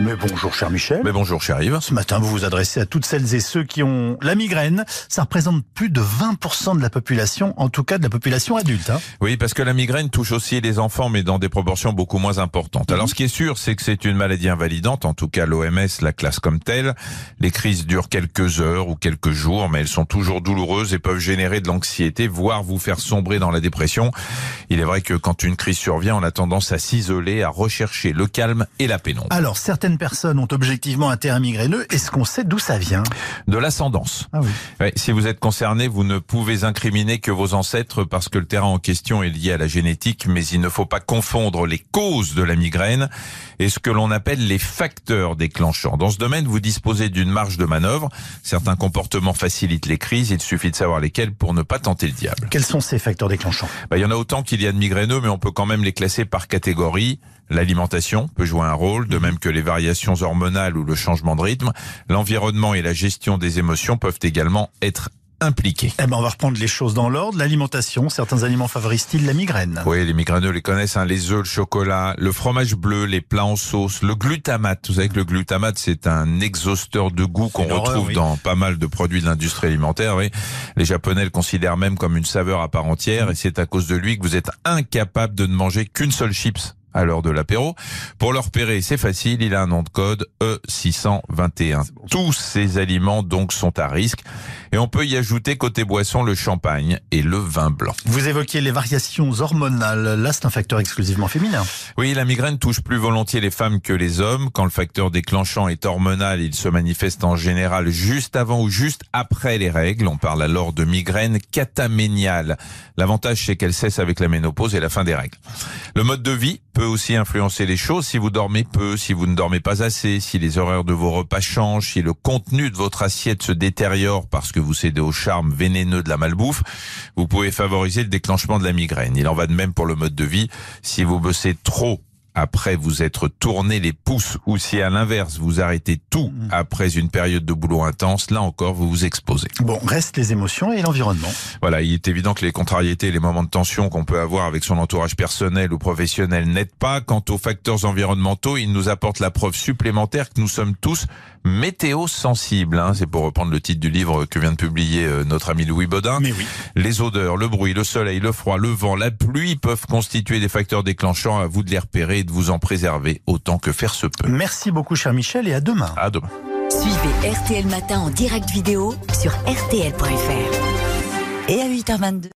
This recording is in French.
Mais bonjour cher Michel. Mais bonjour, cher Yves. Ce matin, vous vous adressez à toutes celles et ceux qui ont la migraine. Ça représente plus de 20% de la population, en tout cas de la population adulte. hein. Oui, parce que la migraine touche aussi les enfants, mais dans des proportions beaucoup moins importantes. Alors, ce qui est sûr, c'est que c'est une maladie invalidante. En tout cas, l'OMS la classe comme telle. Les crises durent quelques heures ou quelques jours, mais elles sont toujours douloureuses et peuvent générer de l'anxiété, voire vous faire sombrer dans la dépression. Il est vrai que quand une crise survient, on a tendance à s'isoler, à rechercher le calme et la pénombre. Alors, certaines personnes ont objectivement un terrain migraineux. Est-ce qu'on sait d'où ça vient? De l'ascendance. Ah oui. Ouais, si vous êtes concerné, vous ne pouvez incriminer que vos ancêtres parce que le terrain en question est lié à la génétique, mais il ne faut pas confondre les causes de la migraine et ce que l'on appelle les facteurs déclenchants. Dans ce domaine, vous disposez d'une marge de manœuvre. Certains comportements facilitent les crises, il suffit de savoir lesquels pour ne pas tenter le diable. Quels sont ces facteurs déclenchants? Bah, il y en a autant qu'il y a de migraineux, mais on peut quand même les classer par catégorie. L'alimentation peut jouer un rôle, de même que les variations hormonales ou le changement de rythme. L'environnement et la gestion des émotions peuvent également être impliqués. Eh ben, on va reprendre les choses dans l'ordre. L'alimentation, certains aliments favorisent-ils la migraine? Oui, les migraineux les connaissent, hein, les œufs, le chocolat, le fromage bleu, les plats en sauce, le glutamate. Vous savez que le glutamate, c'est un exhausteur de goût qu'on retrouve oui. dans pas mal de produits de l'industrie alimentaire. Oui. Les Japonais le considèrent même comme une saveur à part entière et c'est à cause de lui que vous êtes incapable de ne manger qu'une seule chips à l'heure de l'apéro. Pour le repérer, c'est facile, il a un nom de code E E621. Tous ces aliments donc sont à risque et on peut y ajouter côté boisson le champagne et le vin blanc. Vous évoquiez les variations hormonales. Là, c'est un facteur exclusivement féminin. Oui, la migraine touche plus volontiers les femmes que les hommes. Quand le facteur déclenchant est hormonal, il se manifeste en général juste avant ou juste après les règles. On parle alors de migraine cataméniale. L'avantage, c'est qu'elle cesse avec la ménopause et la fin des règles. Le mode de vie peut aussi influencer les choses. Si vous dormez peu, si vous ne dormez pas assez, si les horaires de vos repas changent, si le contenu de votre assiette se détériore parce que vous cédez au charme vénéneux de la malbouffe, vous pouvez favoriser le déclenchement de la migraine. Il en va de même pour le mode de vie. Si vous bossez trop après vous être tourné les pouces ou si à l'inverse vous arrêtez tout après une période de boulot intense, là encore vous vous exposez. Bon, restent les émotions et l'environnement. Voilà, il est évident que les contrariétés et les moments de tension qu'on peut avoir avec son entourage personnel ou professionnel n'aident pas. Quant aux facteurs environnementaux, ils nous apportent la preuve supplémentaire que nous sommes tous météo sensibles. hein. C'est pour reprendre le titre du livre que vient de publier euh, notre ami Louis Baudin. Mais oui. Les odeurs, le bruit, le soleil, le froid, le vent, la pluie peuvent constituer des facteurs déclenchants. À vous de les repérer et de vous en préserver autant que faire se peut. Merci beaucoup, cher Michel, et à demain. À demain. suivez RTL Matin en direct vidéo sur RTL.fr. Et à 8h22.